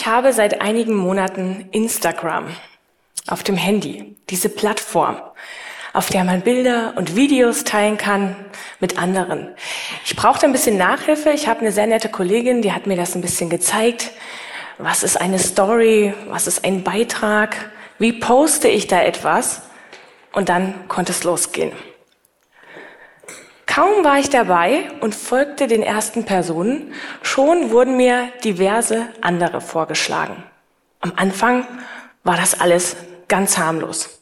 Ich habe seit einigen Monaten Instagram auf dem Handy, diese Plattform, auf der man Bilder und Videos teilen kann mit anderen. Ich brauchte ein bisschen Nachhilfe. Ich habe eine sehr nette Kollegin, die hat mir das ein bisschen gezeigt. Was ist eine Story? Was ist ein Beitrag? Wie poste ich da etwas? Und dann konnte es losgehen. Kaum war ich dabei und folgte den ersten Personen, schon wurden mir diverse andere vorgeschlagen. Am Anfang war das alles ganz harmlos.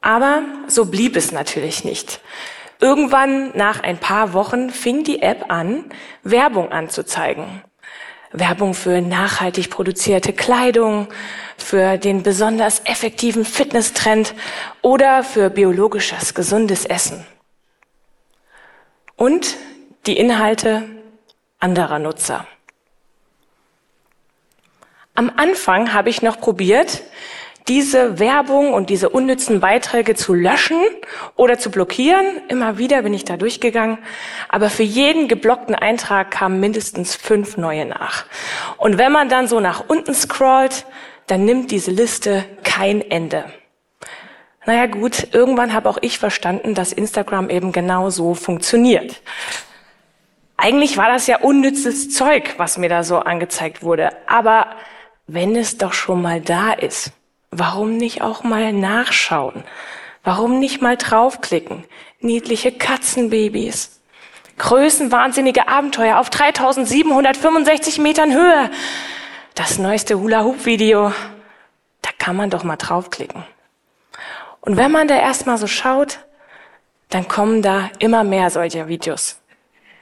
Aber so blieb es natürlich nicht. Irgendwann nach ein paar Wochen fing die App an, Werbung anzuzeigen. Werbung für nachhaltig produzierte Kleidung, für den besonders effektiven Fitnesstrend oder für biologisches, gesundes Essen. Und die Inhalte anderer Nutzer. Am Anfang habe ich noch probiert, diese Werbung und diese unnützen Beiträge zu löschen oder zu blockieren. Immer wieder bin ich da durchgegangen. Aber für jeden geblockten Eintrag kamen mindestens fünf neue nach. Und wenn man dann so nach unten scrollt, dann nimmt diese Liste kein Ende. Naja gut, irgendwann habe auch ich verstanden, dass Instagram eben genau so funktioniert. Eigentlich war das ja unnützes Zeug, was mir da so angezeigt wurde. Aber wenn es doch schon mal da ist, Warum nicht auch mal nachschauen? Warum nicht mal draufklicken? Niedliche Katzenbabys. Größenwahnsinnige Abenteuer auf 3765 Metern Höhe. Das neueste Hula-Hoop-Video. Da kann man doch mal draufklicken. Und wenn man da erstmal so schaut, dann kommen da immer mehr solcher Videos.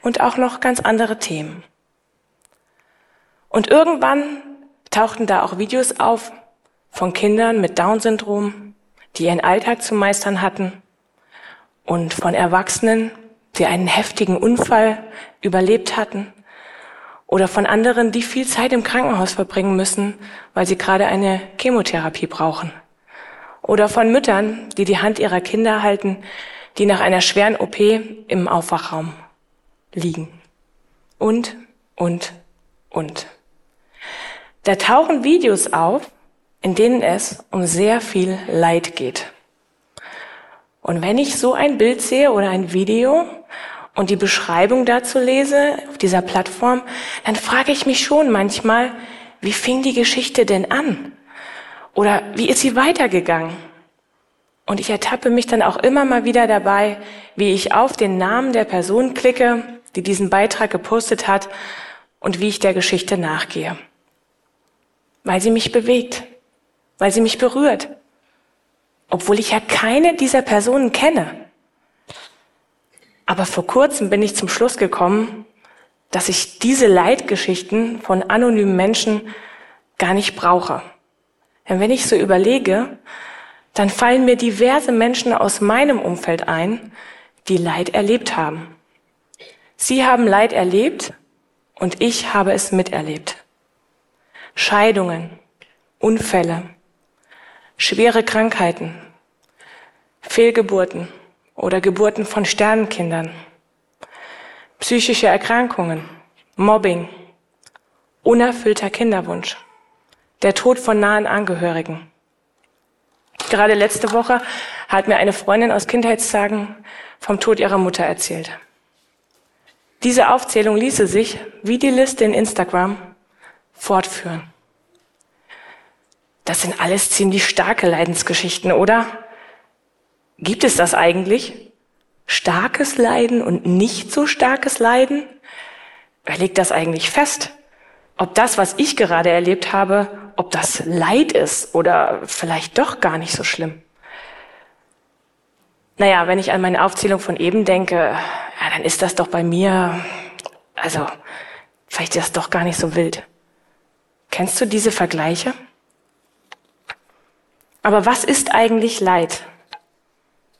Und auch noch ganz andere Themen. Und irgendwann tauchten da auch Videos auf, von Kindern mit Down-Syndrom, die ihren Alltag zu meistern hatten und von Erwachsenen, die einen heftigen Unfall überlebt hatten oder von anderen, die viel Zeit im Krankenhaus verbringen müssen, weil sie gerade eine Chemotherapie brauchen. Oder von Müttern, die die Hand ihrer Kinder halten, die nach einer schweren OP im Aufwachraum liegen. Und, und, und. Da tauchen Videos auf, in denen es um sehr viel Leid geht. Und wenn ich so ein Bild sehe oder ein Video und die Beschreibung dazu lese auf dieser Plattform, dann frage ich mich schon manchmal, wie fing die Geschichte denn an? Oder wie ist sie weitergegangen? Und ich ertappe mich dann auch immer mal wieder dabei, wie ich auf den Namen der Person klicke, die diesen Beitrag gepostet hat und wie ich der Geschichte nachgehe. Weil sie mich bewegt, weil sie mich berührt, obwohl ich ja keine dieser Personen kenne. Aber vor kurzem bin ich zum Schluss gekommen, dass ich diese Leitgeschichten von anonymen Menschen gar nicht brauche. Denn wenn ich so überlege, dann fallen mir diverse Menschen aus meinem Umfeld ein, die Leid erlebt haben. Sie haben Leid erlebt und ich habe es miterlebt. Scheidungen, Unfälle, schwere Krankheiten, Fehlgeburten oder Geburten von Sternenkindern, psychische Erkrankungen, Mobbing, unerfüllter Kinderwunsch, der Tod von nahen Angehörigen. Gerade letzte Woche hat mir eine Freundin aus Kindheitstagen vom Tod ihrer Mutter erzählt. Diese Aufzählung ließe sich, wie die Liste in Instagram, fortführen. Das sind alles ziemlich starke Leidensgeschichten, oder? Gibt es das eigentlich? Starkes Leiden und nicht so starkes Leiden? Wer legt das eigentlich fest? Ob das, was ich gerade erlebt habe, ob das Leid ist oder vielleicht doch gar nicht so schlimm? Naja, wenn ich an meine Aufzählung von eben denke, ja, dann ist das doch bei mir, also vielleicht ist das doch gar nicht so wild. Kennst du diese Vergleiche? Aber was ist eigentlich Leid?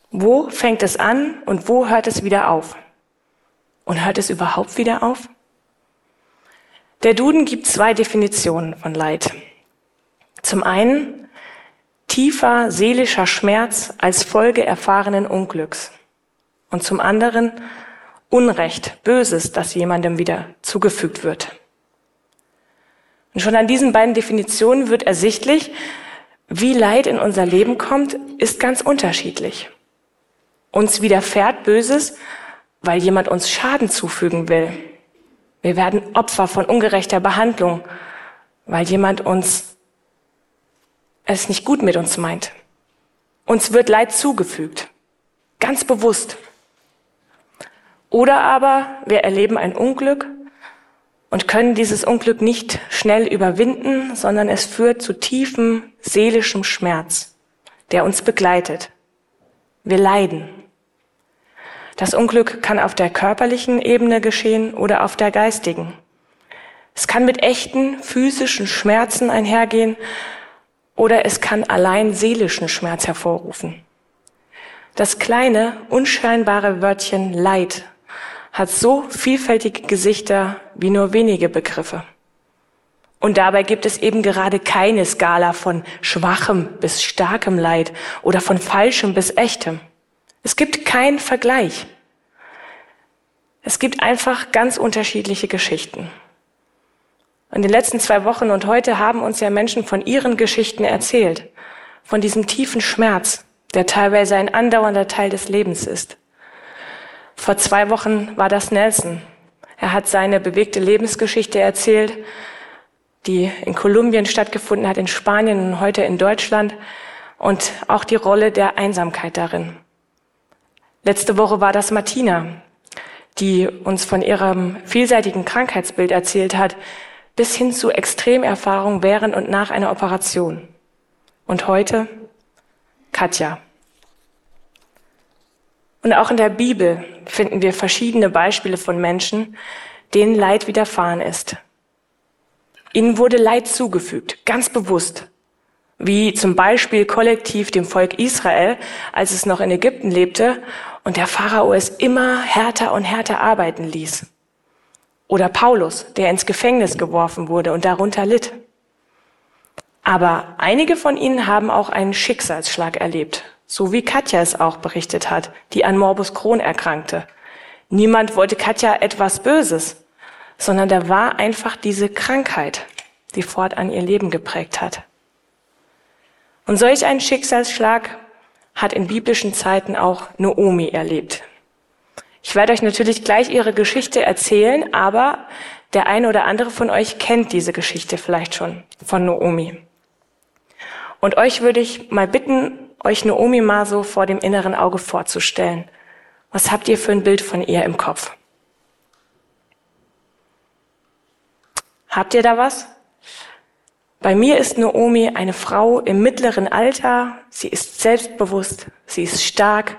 Wo fängt es an und wo hört es wieder auf? Und hört es überhaupt wieder auf? Der Duden gibt zwei Definitionen von Leid. Zum einen tiefer seelischer Schmerz als Folge erfahrenen Unglücks. Und zum anderen Unrecht, Böses, das jemandem wieder zugefügt wird. Und schon an diesen beiden Definitionen wird ersichtlich, wie Leid in unser Leben kommt, ist ganz unterschiedlich. Uns widerfährt Böses, weil jemand uns Schaden zufügen will. Wir werden Opfer von ungerechter Behandlung, weil jemand uns es nicht gut mit uns meint. Uns wird Leid zugefügt, ganz bewusst. Oder aber wir erleben ein Unglück und können dieses Unglück nicht schnell überwinden, sondern es führt zu tiefem seelischem Schmerz, der uns begleitet. Wir leiden. Das Unglück kann auf der körperlichen Ebene geschehen oder auf der geistigen. Es kann mit echten physischen Schmerzen einhergehen oder es kann allein seelischen Schmerz hervorrufen. Das kleine, unscheinbare Wörtchen Leid hat so vielfältige Gesichter wie nur wenige Begriffe. Und dabei gibt es eben gerade keine Skala von schwachem bis starkem Leid oder von falschem bis echtem. Es gibt keinen Vergleich. Es gibt einfach ganz unterschiedliche Geschichten. In den letzten zwei Wochen und heute haben uns ja Menschen von ihren Geschichten erzählt, von diesem tiefen Schmerz, der teilweise ein andauernder Teil des Lebens ist. Vor zwei Wochen war das Nelson. Er hat seine bewegte Lebensgeschichte erzählt, die in Kolumbien stattgefunden hat, in Spanien und heute in Deutschland und auch die Rolle der Einsamkeit darin. Letzte Woche war das Martina, die uns von ihrem vielseitigen Krankheitsbild erzählt hat, bis hin zu Extremerfahrungen während und nach einer Operation. Und heute Katja. Und auch in der Bibel finden wir verschiedene Beispiele von Menschen, denen Leid widerfahren ist. Ihnen wurde Leid zugefügt, ganz bewusst, wie zum Beispiel kollektiv dem Volk Israel, als es noch in Ägypten lebte und der Pharao es immer härter und härter arbeiten ließ. Oder Paulus, der ins Gefängnis geworfen wurde und darunter litt. Aber einige von ihnen haben auch einen Schicksalsschlag erlebt, so wie Katja es auch berichtet hat, die an Morbus Crohn erkrankte. Niemand wollte Katja etwas Böses, sondern da war einfach diese Krankheit, die fortan ihr Leben geprägt hat. Und solch einen Schicksalsschlag hat in biblischen Zeiten auch Noomi erlebt. Ich werde euch natürlich gleich ihre Geschichte erzählen, aber der eine oder andere von euch kennt diese Geschichte vielleicht schon von Noomi. Und euch würde ich mal bitten, euch Naomi mal so vor dem inneren Auge vorzustellen. Was habt ihr für ein Bild von ihr im Kopf? Habt ihr da was? Bei mir ist Naomi eine Frau im mittleren Alter. Sie ist selbstbewusst, sie ist stark,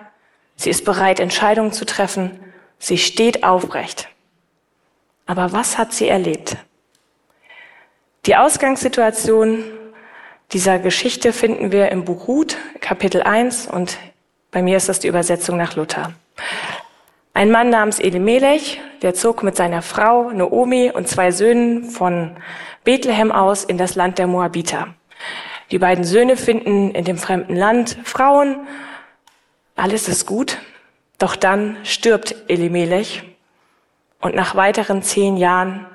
sie ist bereit, Entscheidungen zu treffen, sie steht aufrecht. Aber was hat sie erlebt? Die Ausgangssituation dieser Geschichte finden wir im Buch Ruth, Kapitel 1 und bei mir ist das die Übersetzung nach Luther. Ein Mann namens Elimelech, der zog mit seiner Frau Noomi und zwei Söhnen von Bethlehem aus in das Land der Moabiter. Die beiden Söhne finden in dem fremden Land Frauen. Alles ist gut. Doch dann stirbt Elimelech und nach weiteren zehn Jahren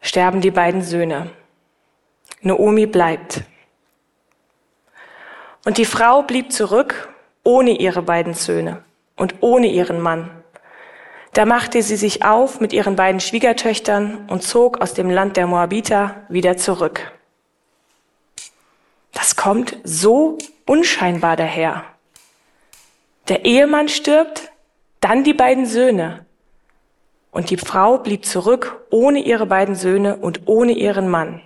sterben die beiden Söhne. Naomi bleibt. Und die Frau blieb zurück ohne ihre beiden Söhne und ohne ihren Mann. Da machte sie sich auf mit ihren beiden Schwiegertöchtern und zog aus dem Land der Moabiter wieder zurück. Das kommt so unscheinbar daher. Der Ehemann stirbt, dann die beiden Söhne. Und die Frau blieb zurück ohne ihre beiden Söhne und ohne ihren Mann.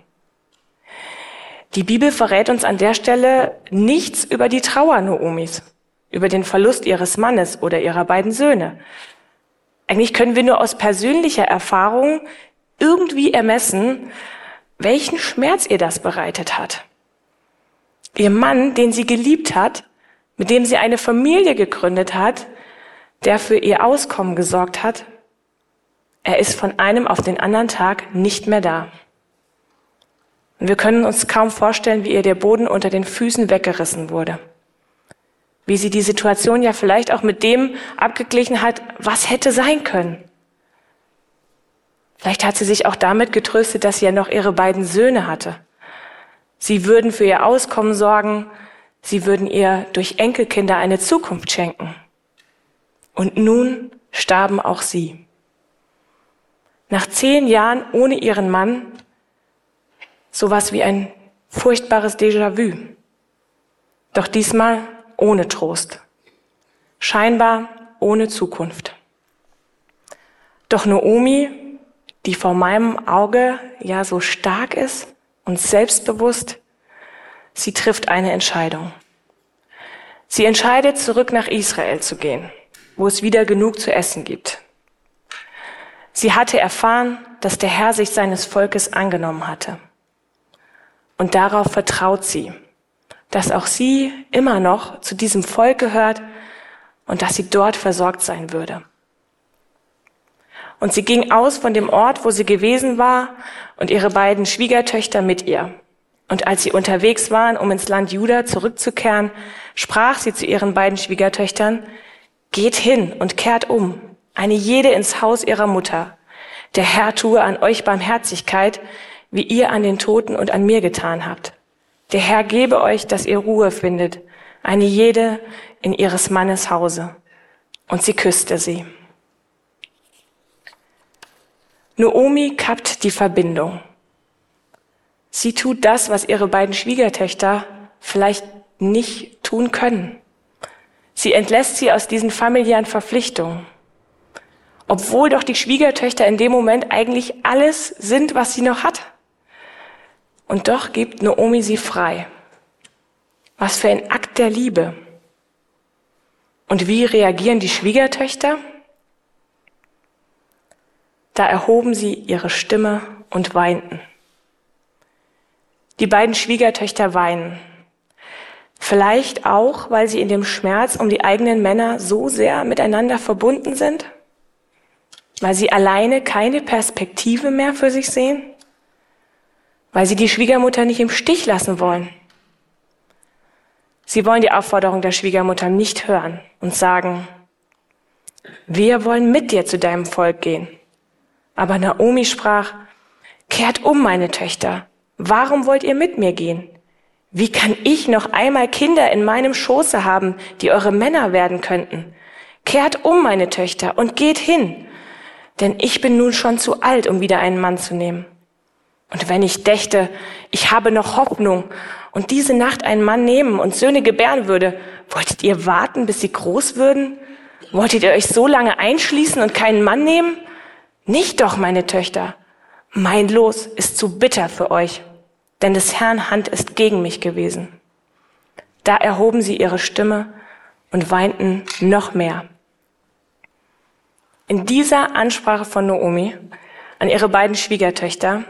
Die Bibel verrät uns an der Stelle nichts über die Trauer Noomis, über den Verlust ihres Mannes oder ihrer beiden Söhne. Eigentlich können wir nur aus persönlicher Erfahrung irgendwie ermessen, welchen Schmerz ihr das bereitet hat. Ihr Mann, den sie geliebt hat, mit dem sie eine Familie gegründet hat, der für ihr Auskommen gesorgt hat, er ist von einem auf den anderen Tag nicht mehr da. Und wir können uns kaum vorstellen, wie ihr der Boden unter den Füßen weggerissen wurde. Wie sie die Situation ja vielleicht auch mit dem abgeglichen hat, was hätte sein können. Vielleicht hat sie sich auch damit getröstet, dass sie ja noch ihre beiden Söhne hatte. Sie würden für ihr Auskommen sorgen, sie würden ihr durch Enkelkinder eine Zukunft schenken. Und nun starben auch sie. Nach zehn Jahren ohne ihren Mann sowas wie ein furchtbares Déjà-vu. Doch diesmal ohne Trost. Scheinbar ohne Zukunft. Doch Naomi, die vor meinem Auge ja so stark ist und selbstbewusst, sie trifft eine Entscheidung. Sie entscheidet, zurück nach Israel zu gehen, wo es wieder genug zu essen gibt. Sie hatte erfahren, dass der Herr sich seines Volkes angenommen hatte. Und darauf vertraut sie, dass auch sie immer noch zu diesem Volk gehört und dass sie dort versorgt sein würde. Und sie ging aus von dem Ort, wo sie gewesen war, und ihre beiden Schwiegertöchter mit ihr. Und als sie unterwegs waren, um ins Land Juda zurückzukehren, sprach sie zu ihren beiden Schwiegertöchtern, Geht hin und kehrt um, eine jede ins Haus ihrer Mutter. Der Herr tue an euch Barmherzigkeit, wie ihr an den Toten und an mir getan habt. Der Herr gebe euch, dass ihr Ruhe findet, eine jede in ihres Mannes Hause. Und sie küsste sie. Noomi kappt die Verbindung. Sie tut das, was ihre beiden Schwiegertöchter vielleicht nicht tun können. Sie entlässt sie aus diesen familiären Verpflichtungen. Obwohl doch die Schwiegertöchter in dem Moment eigentlich alles sind, was sie noch hat. Und doch gibt Naomi sie frei. Was für ein Akt der Liebe. Und wie reagieren die Schwiegertöchter? Da erhoben sie ihre Stimme und weinten. Die beiden Schwiegertöchter weinen. Vielleicht auch, weil sie in dem Schmerz um die eigenen Männer so sehr miteinander verbunden sind? Weil sie alleine keine Perspektive mehr für sich sehen? Weil sie die Schwiegermutter nicht im Stich lassen wollen. Sie wollen die Aufforderung der Schwiegermutter nicht hören und sagen, wir wollen mit dir zu deinem Volk gehen. Aber Naomi sprach, kehrt um, meine Töchter. Warum wollt ihr mit mir gehen? Wie kann ich noch einmal Kinder in meinem Schoße haben, die eure Männer werden könnten? Kehrt um, meine Töchter, und geht hin, denn ich bin nun schon zu alt, um wieder einen Mann zu nehmen. Und wenn ich dächte, ich habe noch Hoffnung und diese Nacht einen Mann nehmen und Söhne gebären würde, wolltet ihr warten, bis sie groß würden? Wolltet ihr euch so lange einschließen und keinen Mann nehmen? Nicht doch, meine Töchter. Mein Los ist zu bitter für euch, denn des Herrn Hand ist gegen mich gewesen. Da erhoben sie ihre Stimme und weinten noch mehr. In dieser Ansprache von Naomi an ihre beiden Schwiegertöchter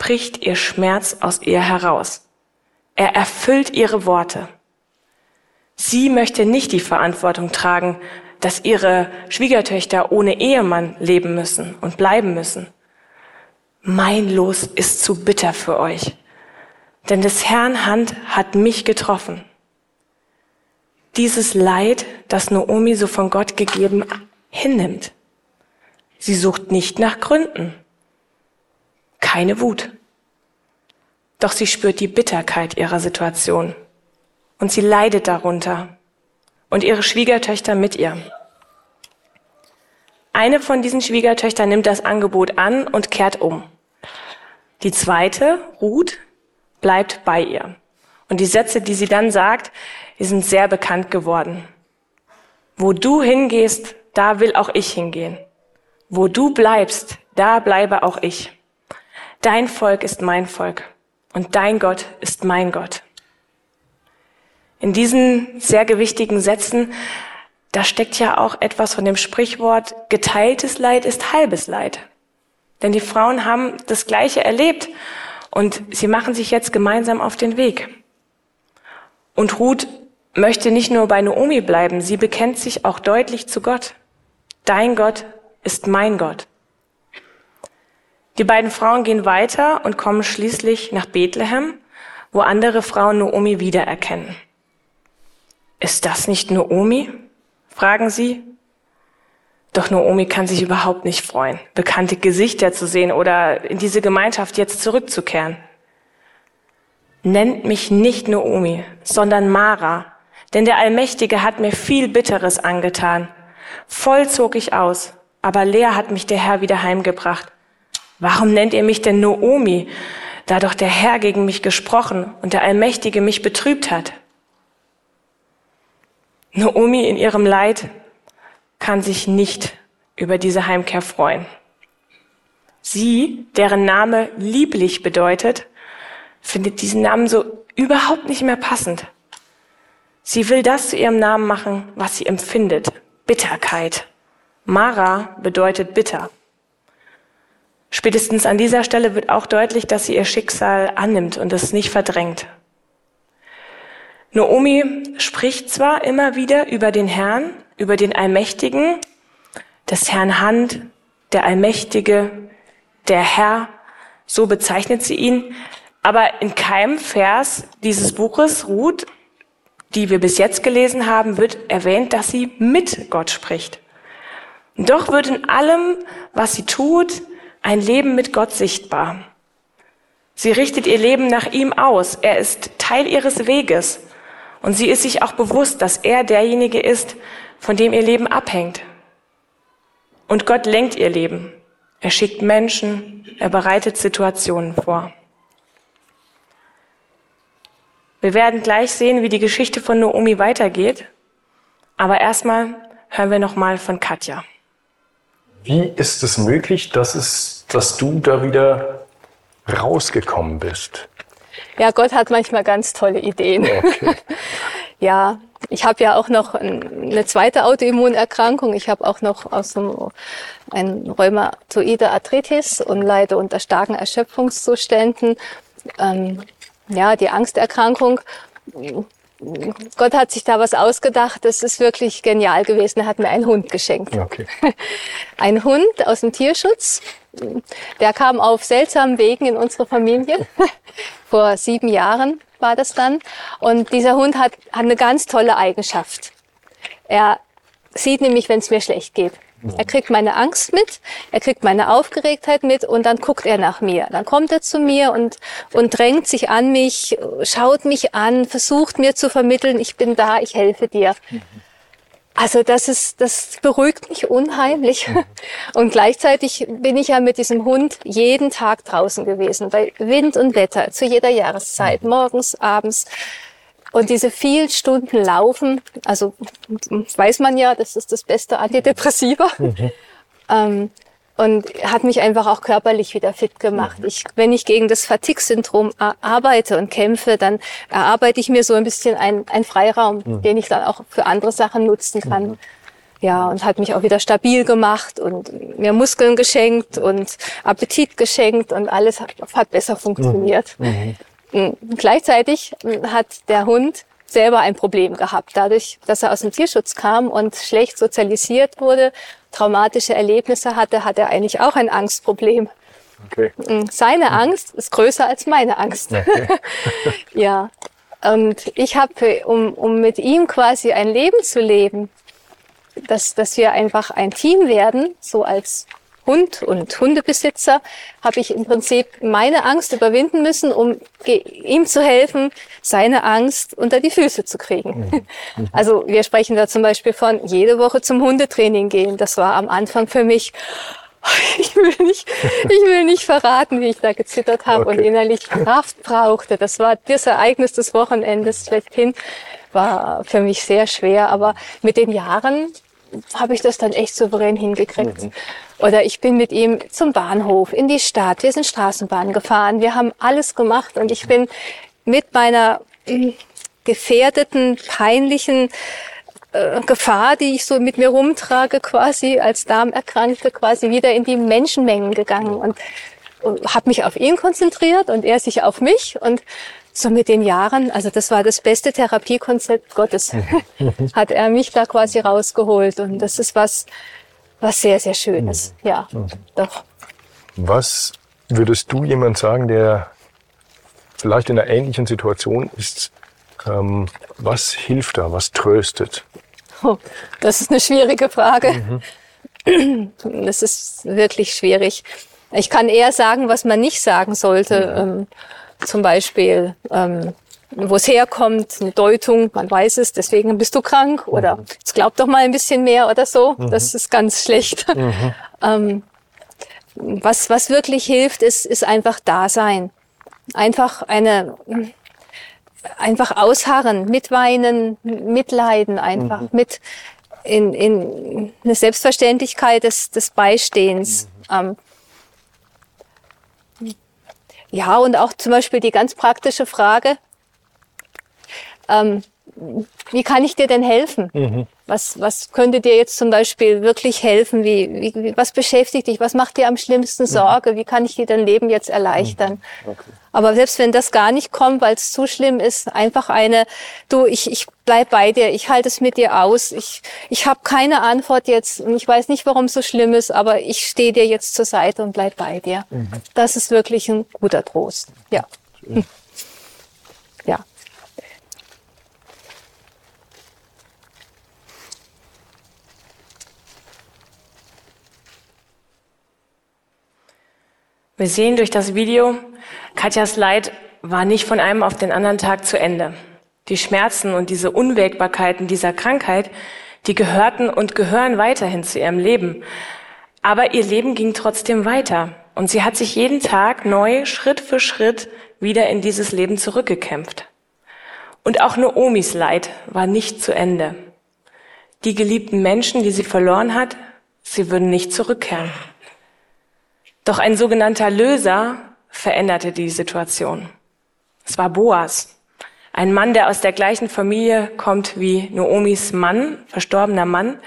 bricht ihr Schmerz aus ihr heraus. Er erfüllt ihre Worte. Sie möchte nicht die Verantwortung tragen, dass ihre Schwiegertöchter ohne Ehemann leben müssen und bleiben müssen. Mein Los ist zu bitter für euch, denn des Herrn Hand hat mich getroffen. Dieses Leid, das Naomi so von Gott gegeben hinnimmt. Sie sucht nicht nach Gründen keine Wut. Doch sie spürt die Bitterkeit ihrer Situation und sie leidet darunter und ihre Schwiegertöchter mit ihr. Eine von diesen Schwiegertöchtern nimmt das Angebot an und kehrt um. Die zweite, Ruth, bleibt bei ihr. Und die Sätze, die sie dann sagt, die sind sehr bekannt geworden. Wo du hingehst, da will auch ich hingehen. Wo du bleibst, da bleibe auch ich. Dein Volk ist mein Volk und dein Gott ist mein Gott. In diesen sehr gewichtigen Sätzen, da steckt ja auch etwas von dem Sprichwort, geteiltes Leid ist halbes Leid. Denn die Frauen haben das Gleiche erlebt und sie machen sich jetzt gemeinsam auf den Weg. Und Ruth möchte nicht nur bei Naomi bleiben, sie bekennt sich auch deutlich zu Gott. Dein Gott ist mein Gott. Die beiden Frauen gehen weiter und kommen schließlich nach Bethlehem, wo andere Frauen Noomi wiedererkennen. Ist das nicht Noomi? fragen sie. Doch Naomi kann sich überhaupt nicht freuen, bekannte Gesichter zu sehen oder in diese Gemeinschaft jetzt zurückzukehren. Nennt mich nicht Naomi, sondern Mara, denn der Allmächtige hat mir viel Bitteres angetan. Voll zog ich aus, aber leer hat mich der Herr wieder heimgebracht. Warum nennt ihr mich denn Naomi, da doch der Herr gegen mich gesprochen und der Allmächtige mich betrübt hat? Naomi in ihrem Leid kann sich nicht über diese Heimkehr freuen. Sie, deren Name lieblich bedeutet, findet diesen Namen so überhaupt nicht mehr passend. Sie will das zu ihrem Namen machen, was sie empfindet. Bitterkeit. Mara bedeutet bitter. Spätestens an dieser Stelle wird auch deutlich, dass sie ihr Schicksal annimmt und es nicht verdrängt. Naomi spricht zwar immer wieder über den Herrn, über den Allmächtigen, des Herrn Hand, der Allmächtige, der Herr, so bezeichnet sie ihn, aber in keinem Vers dieses Buches ruht, die wir bis jetzt gelesen haben, wird erwähnt, dass sie mit Gott spricht. Doch wird in allem, was sie tut, ein Leben mit Gott sichtbar. Sie richtet ihr Leben nach ihm aus. Er ist Teil ihres Weges. Und sie ist sich auch bewusst, dass er derjenige ist, von dem ihr Leben abhängt. Und Gott lenkt ihr Leben. Er schickt Menschen, er bereitet Situationen vor. Wir werden gleich sehen, wie die Geschichte von Naomi weitergeht. Aber erstmal hören wir nochmal von Katja. Wie ist es möglich, dass, es, dass du da wieder rausgekommen bist? Ja, Gott hat manchmal ganz tolle Ideen. Okay. ja, ich habe ja auch noch eine zweite Autoimmunerkrankung. Ich habe auch noch aus einem, ein rheumatoide Arthritis und leide unter starken Erschöpfungszuständen. Ähm, ja, die Angsterkrankung. Gott hat sich da was ausgedacht. Das ist wirklich genial gewesen. Er hat mir einen Hund geschenkt. Okay. Ein Hund aus dem Tierschutz. Der kam auf seltsamen Wegen in unsere Familie. Vor sieben Jahren war das dann. Und dieser Hund hat, hat eine ganz tolle Eigenschaft. Er sieht nämlich, wenn es mir schlecht geht. Er kriegt meine Angst mit, er kriegt meine Aufgeregtheit mit und dann guckt er nach mir. Dann kommt er zu mir und, und drängt sich an mich, schaut mich an, versucht mir zu vermitteln, ich bin da, ich helfe dir. Also das ist, das beruhigt mich unheimlich. Und gleichzeitig bin ich ja mit diesem Hund jeden Tag draußen gewesen, bei Wind und Wetter, zu jeder Jahreszeit, morgens, abends. Und diese vielen Stunden Laufen, also weiß man ja, das ist das beste Antidepressiva. Mhm. Ähm, und hat mich einfach auch körperlich wieder fit gemacht. Mhm. Ich, wenn ich gegen das Fatigue-Syndrom arbeite und kämpfe, dann erarbeite ich mir so ein bisschen einen, einen Freiraum, mhm. den ich dann auch für andere Sachen nutzen kann. Mhm. Ja, und hat mich auch wieder stabil gemacht und mir Muskeln geschenkt und Appetit geschenkt und alles hat, hat besser funktioniert. Mhm. Mhm. Gleichzeitig mm, hat der Hund selber ein Problem gehabt. Dadurch, dass er aus dem Tierschutz kam und schlecht sozialisiert wurde, traumatische Erlebnisse hatte, hat er eigentlich auch ein Angstproblem. Okay. Mm, seine Angst ist größer als meine Angst. Okay. ja. Und ich habe, um, um mit ihm quasi ein Leben zu leben, dass, dass wir einfach ein Team werden, so als Hund und Hundebesitzer, habe ich im Prinzip meine Angst überwinden müssen, um ihm zu helfen, seine Angst unter die Füße zu kriegen. Mhm. Also wir sprechen da zum Beispiel von jede Woche zum Hundetraining gehen. Das war am Anfang für mich ich will nicht, ich will nicht verraten, wie ich da gezittert habe okay. und innerlich Kraft brauchte. Das war das Ereignis des Wochenendes schlechthin. War für mich sehr schwer, aber mit den Jahren habe ich das dann echt souverän hingekriegt. Mhm. Oder ich bin mit ihm zum Bahnhof, in die Stadt. Wir sind Straßenbahn gefahren. Wir haben alles gemacht und ich bin mit meiner äh, gefährdeten, peinlichen äh, Gefahr, die ich so mit mir rumtrage, quasi als Darmerkrankte, quasi wieder in die Menschenmengen gegangen und, und habe mich auf ihn konzentriert und er sich auf mich und so mit den Jahren, also das war das beste Therapiekonzept Gottes, hat er mich da quasi rausgeholt und das ist was, was sehr, sehr Schönes. Mhm. Ja, mhm. doch. Was würdest du jemand sagen, der vielleicht in einer ähnlichen Situation ist, ähm, was hilft da, was tröstet? Oh, das ist eine schwierige Frage. Mhm. Das ist wirklich schwierig. Ich kann eher sagen, was man nicht sagen sollte. Ähm, zum Beispiel, ähm, wo es herkommt, eine Deutung, man weiß es, deswegen bist du krank oder mhm. jetzt glaub doch mal ein bisschen mehr oder so. Mhm. Das ist ganz schlecht. Mhm. ähm, was, was wirklich hilft, ist, ist einfach Dasein. Einfach eine, einfach ausharren, mitweinen, mitleiden, einfach mhm. mit in, in eine Selbstverständlichkeit des, des Beistehens. Mhm. Ähm, ja, und auch zum Beispiel die ganz praktische Frage, ähm, wie kann ich dir denn helfen? Mhm. Was, was könnte dir jetzt zum Beispiel wirklich helfen? Wie, wie, was beschäftigt dich? Was macht dir am schlimmsten mhm. Sorge? Wie kann ich dir dein Leben jetzt erleichtern? Mhm. Okay. Aber selbst wenn das gar nicht kommt, weil es zu schlimm ist, einfach eine, du, ich, ich bleib bei dir, ich halte es mit dir aus, ich, ich habe keine Antwort jetzt und ich weiß nicht, warum es so schlimm ist, aber ich stehe dir jetzt zur Seite und bleib bei dir. Mhm. Das ist wirklich ein guter Trost. Ja. Schön. Ja. Wir sehen durch das Video, Katjas Leid war nicht von einem auf den anderen Tag zu Ende. Die Schmerzen und diese Unwägbarkeiten dieser Krankheit, die gehörten und gehören weiterhin zu ihrem Leben. Aber ihr Leben ging trotzdem weiter. Und sie hat sich jeden Tag neu, Schritt für Schritt, wieder in dieses Leben zurückgekämpft. Und auch Noomis Leid war nicht zu Ende. Die geliebten Menschen, die sie verloren hat, sie würden nicht zurückkehren. Doch ein sogenannter Löser veränderte die Situation. Es war Boas, ein Mann, der aus der gleichen Familie kommt wie Noomis Mann, verstorbener Mann.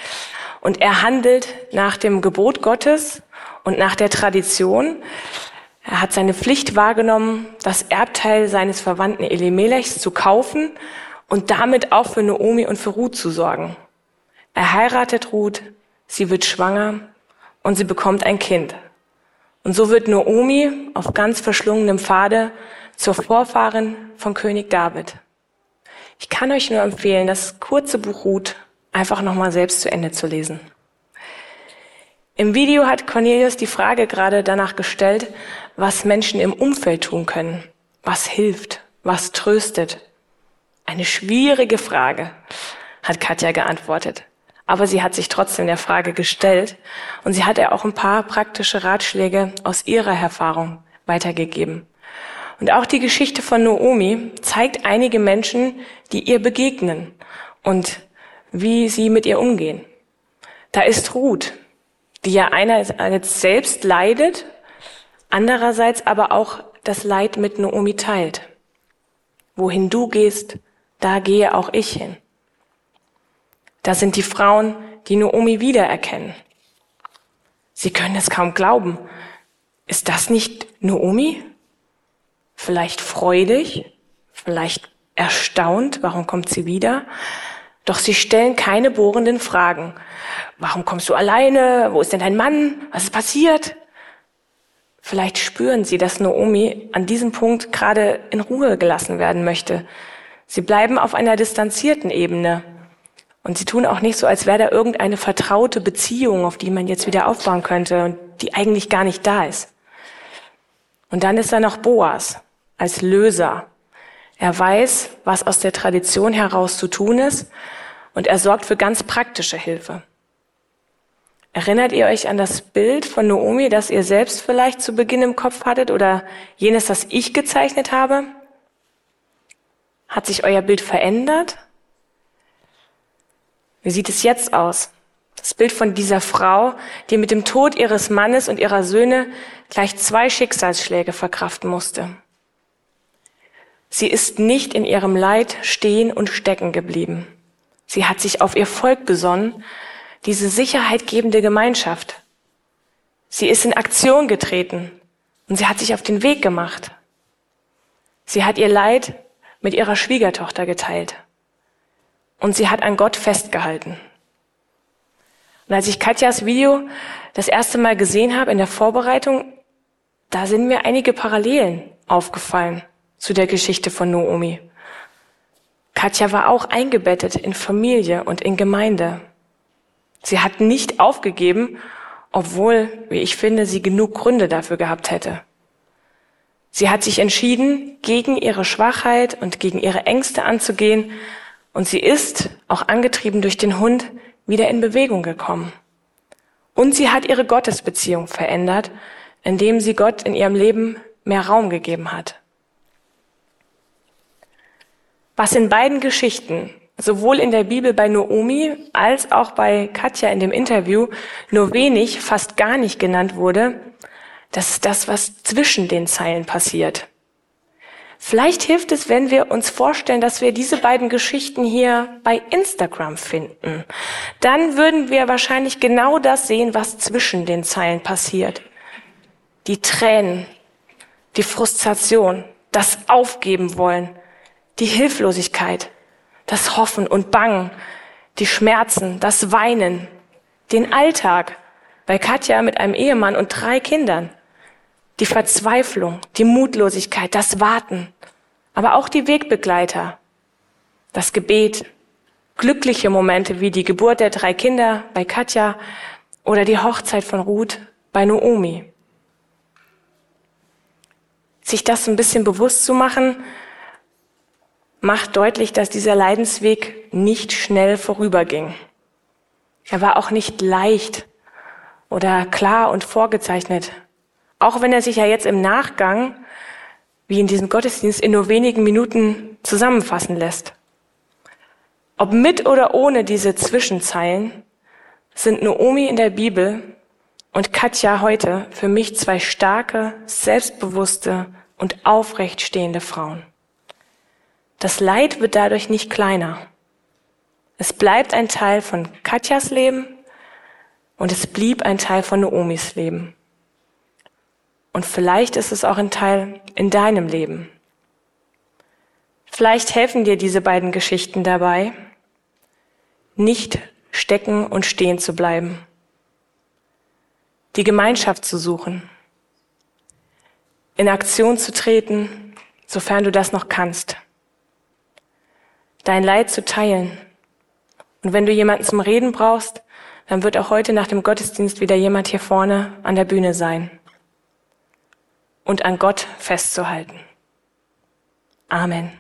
Und er handelt nach dem Gebot Gottes und nach der Tradition. Er hat seine Pflicht wahrgenommen, das Erbteil seines Verwandten Elimelechs zu kaufen und damit auch für Noomi und für Ruth zu sorgen. Er heiratet Ruth, sie wird schwanger und sie bekommt ein Kind. Und so wird Noomi auf ganz verschlungenem Pfade zur Vorfahrin von König David. Ich kann euch nur empfehlen, das kurze Buch Ruth einfach nochmal selbst zu Ende zu lesen. Im Video hat Cornelius die Frage gerade danach gestellt, was Menschen im Umfeld tun können, was hilft, was tröstet. Eine schwierige Frage, hat Katja geantwortet. Aber sie hat sich trotzdem der Frage gestellt und sie hat ihr auch ein paar praktische Ratschläge aus ihrer Erfahrung weitergegeben. Und auch die Geschichte von Noomi zeigt einige Menschen, die ihr begegnen und wie sie mit ihr umgehen. Da ist Ruth, die ja einerseits selbst leidet, andererseits aber auch das Leid mit Noomi teilt. Wohin du gehst, da gehe auch ich hin. Da sind die Frauen, die Noomi wiedererkennen. Sie können es kaum glauben. Ist das nicht Noomi? Vielleicht freudig, vielleicht erstaunt, warum kommt sie wieder? Doch sie stellen keine bohrenden Fragen. Warum kommst du alleine? Wo ist denn dein Mann? Was ist passiert? Vielleicht spüren sie, dass Noomi an diesem Punkt gerade in Ruhe gelassen werden möchte. Sie bleiben auf einer distanzierten Ebene. Und sie tun auch nicht so, als wäre da irgendeine vertraute Beziehung, auf die man jetzt wieder aufbauen könnte und die eigentlich gar nicht da ist. Und dann ist da noch Boas als Löser. Er weiß, was aus der Tradition heraus zu tun ist und er sorgt für ganz praktische Hilfe. Erinnert ihr euch an das Bild von Noomi, das ihr selbst vielleicht zu Beginn im Kopf hattet oder jenes, das ich gezeichnet habe? Hat sich euer Bild verändert? Wie sieht es jetzt aus? Das Bild von dieser Frau, die mit dem Tod ihres Mannes und ihrer Söhne gleich zwei Schicksalsschläge verkraften musste. Sie ist nicht in ihrem Leid stehen und stecken geblieben. Sie hat sich auf ihr Volk besonnen, diese sicherheitgebende Gemeinschaft. Sie ist in Aktion getreten und sie hat sich auf den Weg gemacht. Sie hat ihr Leid mit ihrer Schwiegertochter geteilt und sie hat an Gott festgehalten. Und als ich Katjas Video das erste Mal gesehen habe in der Vorbereitung, da sind mir einige Parallelen aufgefallen zu der Geschichte von Noomi. Katja war auch eingebettet in Familie und in Gemeinde. Sie hat nicht aufgegeben, obwohl, wie ich finde, sie genug Gründe dafür gehabt hätte. Sie hat sich entschieden, gegen ihre Schwachheit und gegen ihre Ängste anzugehen, und sie ist, auch angetrieben durch den Hund, wieder in Bewegung gekommen. Und sie hat ihre Gottesbeziehung verändert, indem sie Gott in ihrem Leben mehr Raum gegeben hat. Was in beiden Geschichten, sowohl in der Bibel bei Noomi als auch bei Katja in dem Interview, nur wenig, fast gar nicht genannt wurde, das ist das, was zwischen den Zeilen passiert. Vielleicht hilft es, wenn wir uns vorstellen, dass wir diese beiden Geschichten hier bei Instagram finden. Dann würden wir wahrscheinlich genau das sehen, was zwischen den Zeilen passiert. Die Tränen, die Frustration, das Aufgeben wollen, die Hilflosigkeit, das Hoffen und Bangen, die Schmerzen, das Weinen, den Alltag bei Katja mit einem Ehemann und drei Kindern die Verzweiflung, die Mutlosigkeit, das Warten, aber auch die Wegbegleiter, das Gebet, glückliche Momente wie die Geburt der drei Kinder bei Katja oder die Hochzeit von Ruth bei Noomi. Sich das ein bisschen bewusst zu machen, macht deutlich, dass dieser Leidensweg nicht schnell vorüberging. Er war auch nicht leicht oder klar und vorgezeichnet, auch wenn er sich ja jetzt im Nachgang, wie in diesem Gottesdienst, in nur wenigen Minuten zusammenfassen lässt. Ob mit oder ohne diese Zwischenzeilen sind Noomi in der Bibel und Katja heute für mich zwei starke, selbstbewusste und aufrecht stehende Frauen. Das Leid wird dadurch nicht kleiner. Es bleibt ein Teil von Katjas Leben und es blieb ein Teil von Noomis Leben. Und vielleicht ist es auch ein Teil in deinem Leben. Vielleicht helfen dir diese beiden Geschichten dabei, nicht stecken und stehen zu bleiben, die Gemeinschaft zu suchen, in Aktion zu treten, sofern du das noch kannst, dein Leid zu teilen. Und wenn du jemanden zum Reden brauchst, dann wird auch heute nach dem Gottesdienst wieder jemand hier vorne an der Bühne sein und an Gott festzuhalten. Amen.